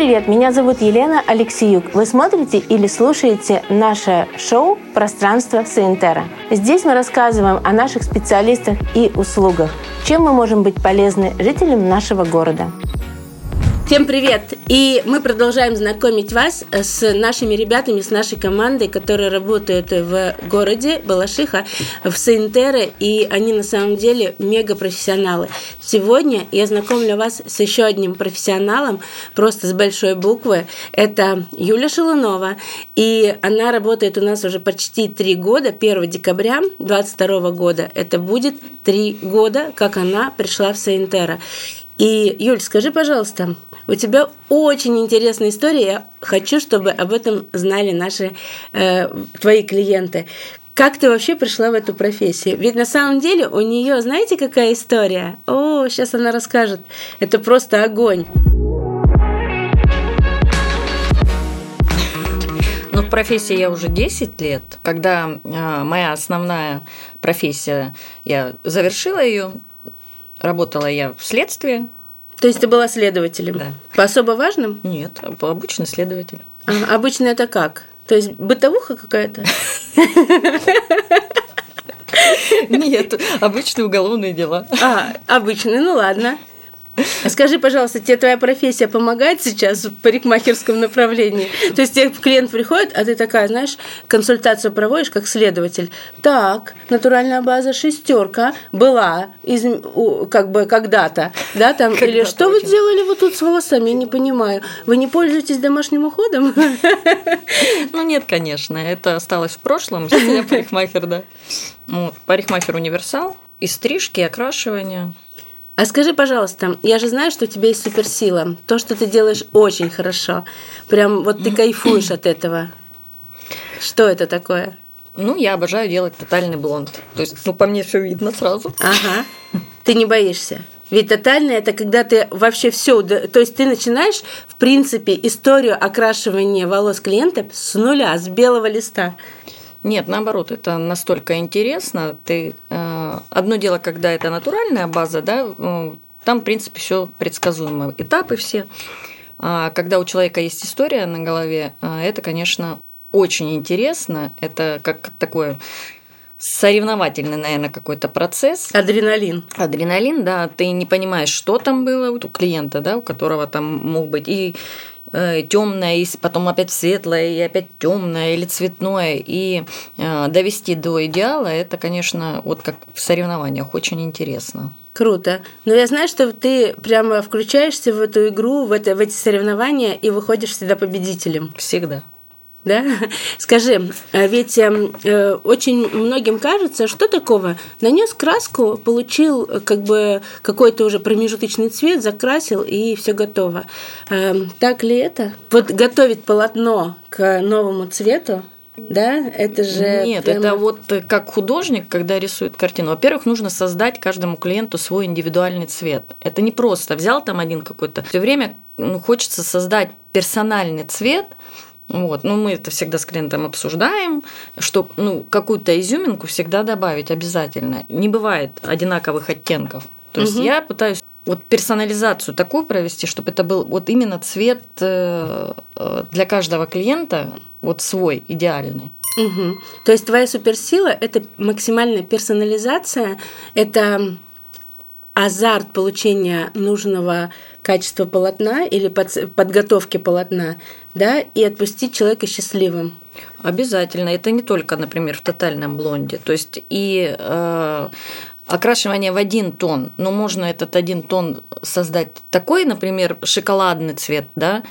привет! Меня зовут Елена Алексеюк. Вы смотрите или слушаете наше шоу «Пространство Саентера». Здесь мы рассказываем о наших специалистах и услугах, чем мы можем быть полезны жителям нашего города. Всем привет! И мы продолжаем знакомить вас с нашими ребятами, с нашей командой, которые работают в городе Балашиха, в Саинтере, и они на самом деле мега профессионалы. Сегодня я знакомлю вас с еще одним профессионалом, просто с большой буквы. Это Юля Шелунова, и она работает у нас уже почти три года, 1 декабря 2022 года. Это будет три года, как она пришла в Саинтера. И, Юль, скажи, пожалуйста, у тебя очень интересная история. Я хочу, чтобы об этом знали наши э, твои клиенты. Как ты вообще пришла в эту профессию? Ведь на самом деле у нее, знаете, какая история? О, сейчас она расскажет. Это просто огонь. Ну, в профессии я уже 10 лет. Когда э, моя основная профессия, я завершила ее, Работала я в следствии. То есть ты была следователем? Да. По особо важным? Нет, по обычно следователь. А, обычно это как? То есть бытовуха какая-то? Нет, обычные уголовные дела. А, обычные, ну ладно. Скажи, пожалуйста, тебе твоя профессия помогает сейчас в парикмахерском направлении? То есть тебе клиент приходит, а ты такая, знаешь, консультацию проводишь как следователь. Так, натуральная база шестерка была из, как бы когда-то, да, там, когда или что очень. вы делали вот тут с волосами, я не понимаю. Вы не пользуетесь домашним уходом? Ну нет, конечно, это осталось в прошлом. Сейчас я парикмахер, да. Вот, парикмахер универсал, и стрижки, и окрашивание. А скажи, пожалуйста, я же знаю, что у тебя есть суперсила. То, что ты делаешь очень хорошо. Прям вот ты кайфуешь от этого. Что это такое? Ну, я обожаю делать тотальный блонд. То есть, ну, по мне все видно сразу. Ага. Ты не боишься? Ведь тотальный это когда ты вообще все, то есть ты начинаешь, в принципе, историю окрашивания волос клиента с нуля, с белого листа. Нет, наоборот, это настолько интересно. Ты э, одно дело, когда это натуральная база, да, э, там, в принципе, все предсказуемо, этапы все. А когда у человека есть история на голове, э, это, конечно, очень интересно. Это как такое соревновательный, наверное, какой-то процесс. Адреналин. Адреналин, да. Ты не понимаешь, что там было у клиента, да, у которого там мог быть. И темное, и потом опять светлое, и опять темное или цветное, и э, довести до идеала, это, конечно, вот как в соревнованиях очень интересно. Круто. Но я знаю, что ты прямо включаешься в эту игру, в, это, в эти соревнования и выходишь всегда победителем. Всегда. Да? Скажи, а ведь эм, э, очень многим кажется, что такого? Нанес краску, получил э, как бы какой-то уже промежуточный цвет, закрасил и все готово. Э, так ли это? Вот готовить полотно к новому цвету, да, это же... Нет, прямо... это вот как художник, когда рисует картину. Во-первых, нужно создать каждому клиенту свой индивидуальный цвет. Это не просто взял там один какой-то. Все время ну, хочется создать персональный цвет, вот. Но мы это всегда с клиентом обсуждаем, что ну, какую-то изюминку всегда добавить обязательно. Не бывает одинаковых оттенков. То есть угу. я пытаюсь вот персонализацию такую провести, чтобы это был вот именно цвет э, э, для каждого клиента, вот свой, идеальный. Угу. То есть твоя суперсила – это максимальная персонализация, это азарт получения нужного качества полотна или под, подготовки полотна, да, и отпустить человека счастливым. Обязательно. Это не только, например, в тотальном блонде. То есть и э, окрашивание в один тон, но можно этот один тон создать такой, например, шоколадный цвет, да,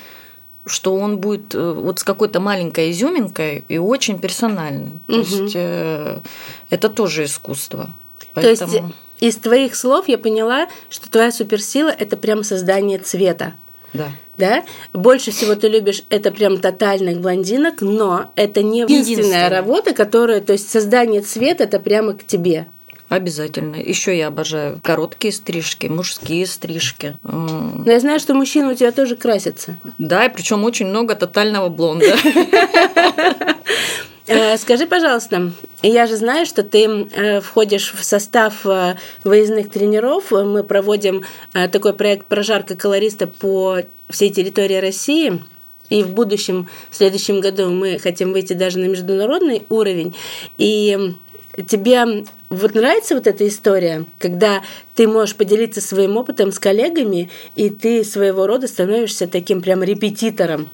что он будет э, вот с какой-то маленькой изюминкой и очень персональным. Угу. То есть э, это тоже искусство. Поэтому... То есть из твоих слов я поняла, что твоя суперсила это прям создание цвета. Да. Да? Больше всего ты любишь это прям тотальных блондинок, но это не единственная работа, которая, то есть создание цвета это прямо к тебе. Обязательно. Еще я обожаю короткие стрижки, мужские стрижки. Но я знаю, что мужчины у тебя тоже красятся. Да, и причем очень много тотального блонда. Э, скажи, пожалуйста, я же знаю, что ты э, входишь в состав э, выездных тренеров. Мы проводим такой проект «Прожарка колориста» по всей территории России. И в будущем, в следующем году мы хотим выйти даже на международный уровень. И тебе вот нравится вот эта история, когда ты можешь поделиться своим опытом с коллегами, и ты своего рода становишься таким прям репетитором?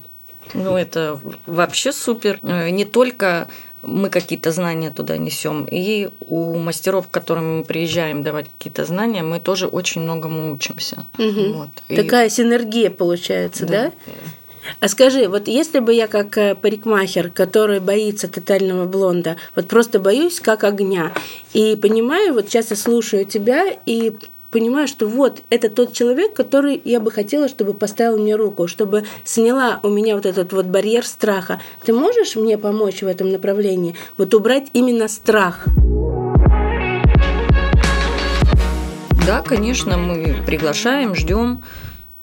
Ну, это вообще супер. Не только мы какие-то знания туда несем. И у мастеров, к которым мы приезжаем давать какие-то знания, мы тоже очень многому учимся. Угу. Вот. Такая и... синергия получается, да? да? А скажи, вот если бы я как э, парикмахер, который боится тотального блонда, вот просто боюсь как огня, и понимаю, вот сейчас я слушаю тебя и понимаю, что вот это тот человек, который я бы хотела, чтобы поставил мне руку, чтобы сняла у меня вот этот вот барьер страха. Ты можешь мне помочь в этом направлении? Вот убрать именно страх. Да, конечно, мы приглашаем, ждем.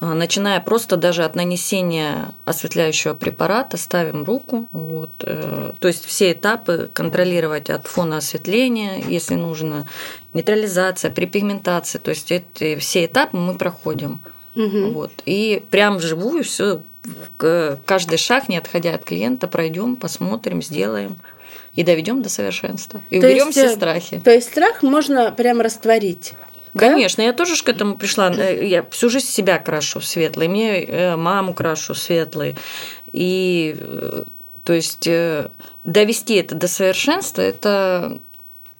А, начиная просто даже от нанесения осветляющего препарата, ставим руку. Вот. Э, то есть все этапы контролировать от фона осветления, если нужно, нейтрализация, припигментация. То есть эти все этапы мы проходим. Угу. Вот. И прям вживую все каждый шаг, не отходя от клиента, пройдем, посмотрим, сделаем и доведем до совершенства. И то уберем есть, все э, страхи. То есть страх можно прям растворить. Конечно, да? я тоже к этому пришла. Э, я всю жизнь себя крашу светлой, мне э, маму крашу светлой. И э, то есть довести это до совершенства, это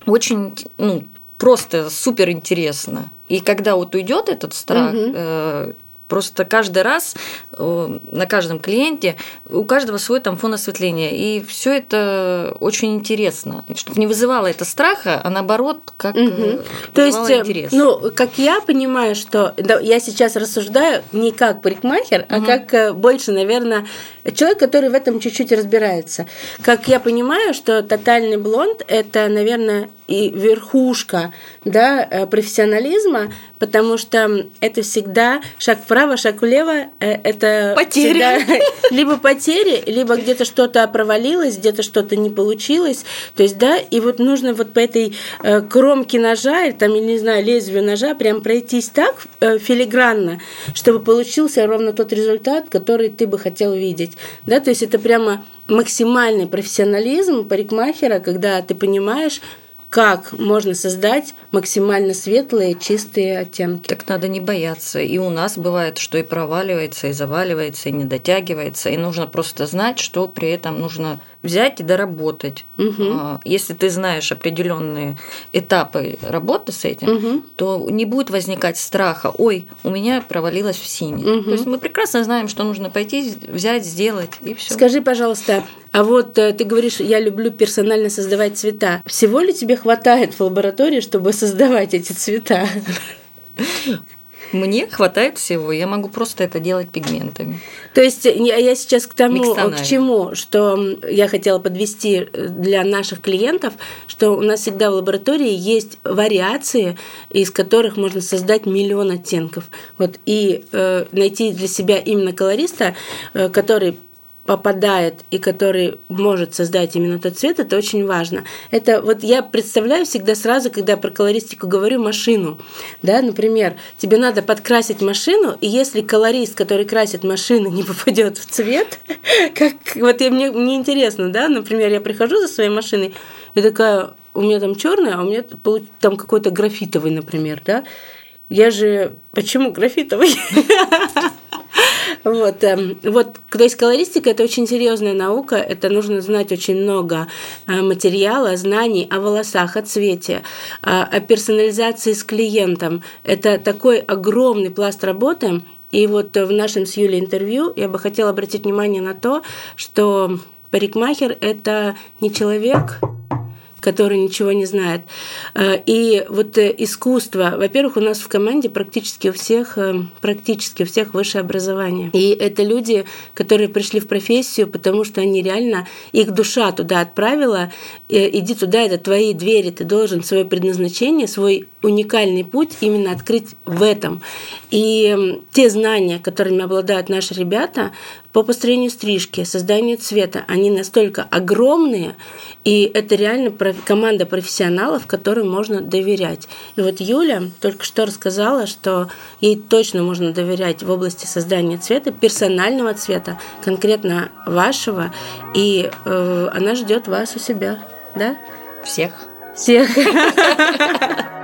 очень, ну, просто супер интересно. И когда вот уйдет этот страх, угу. Просто каждый раз э, на каждом клиенте у каждого свой там фон осветления. И все это очень интересно. Чтобы не вызывало это страха, а наоборот, как угу. То есть, э, интерес. ну, как я понимаю, что да, я сейчас рассуждаю не как парикмахер, угу. а как больше, наверное, человек, который в этом чуть-чуть разбирается. Как я понимаю, что тотальный блонд это, наверное, и верхушка да, профессионализма, потому что это всегда шаг вправо, шаг влево, э, это потери. Всегда либо потери, либо где-то что-то провалилось, где-то что-то не получилось. То есть, да, и вот нужно вот по этой э, кромке ножа, или там, я не знаю, лезвию ножа, прям пройтись так э, филигранно, чтобы получился ровно тот результат, который ты бы хотел видеть. Да, то есть это прямо максимальный профессионализм парикмахера, когда ты понимаешь, как можно создать максимально светлые, чистые оттенки. Так надо не бояться. И у нас бывает, что и проваливается, и заваливается, и не дотягивается. И нужно просто знать, что при этом нужно взять и доработать. Угу. Если ты знаешь определенные этапы работы с этим, угу. то не будет возникать страха, ой, у меня провалилось в синий. Угу. То есть мы прекрасно знаем, что нужно пойти, взять, сделать, и все. Скажи, пожалуйста, а вот э, ты говоришь, я люблю персонально создавать цвета. Всего ли тебе хватает в лаборатории, чтобы создавать эти цвета? Мне хватает всего, я могу просто это делать пигментами. То есть я сейчас к тому, к чему, что я хотела подвести э, для наших клиентов, что у нас всегда в лаборатории есть вариации, из которых можно создать миллион оттенков. Вот, и э, найти для себя именно колориста, э, который попадает и который может создать именно тот цвет, это очень важно. Это вот я представляю всегда сразу, когда про колористику говорю, машину. Да, например, тебе надо подкрасить машину, и если колорист, который красит машину, не попадет в цвет, как вот я, мне, мне интересно, да, например, я прихожу за своей машиной, и такая, у меня там черная, а у меня там какой-то графитовый, например, да, я же... Почему графитовый? Вот, эм, вот, то есть колористика это очень серьезная наука, это нужно знать очень много э, материала, знаний о волосах, о цвете, э, о персонализации с клиентом. Это такой огромный пласт работы. И вот в нашем с Юлей интервью я бы хотела обратить внимание на то, что парикмахер это не человек, который ничего не знает. Э, и вот э, искусство, во-первых, у нас в команде практически у всех, э, практически у всех высшее образование. И это люди, которые пришли в профессию, потому что они реально, их душа туда отправила, иди туда, это твои двери, ты должен свое предназначение, свой уникальный путь именно открыть в этом. И те знания, которыми обладают наши ребята, по построению стрижки, созданию цвета, они настолько огромные, и это реально команда профессионалов, которым можно доверять. И вот Юля только что рассказала, что ей точно можно доверять в области создания цвета, персонального цвета, конкретно вашего, и э, она ждет вас у себя, да? Всех. Всех.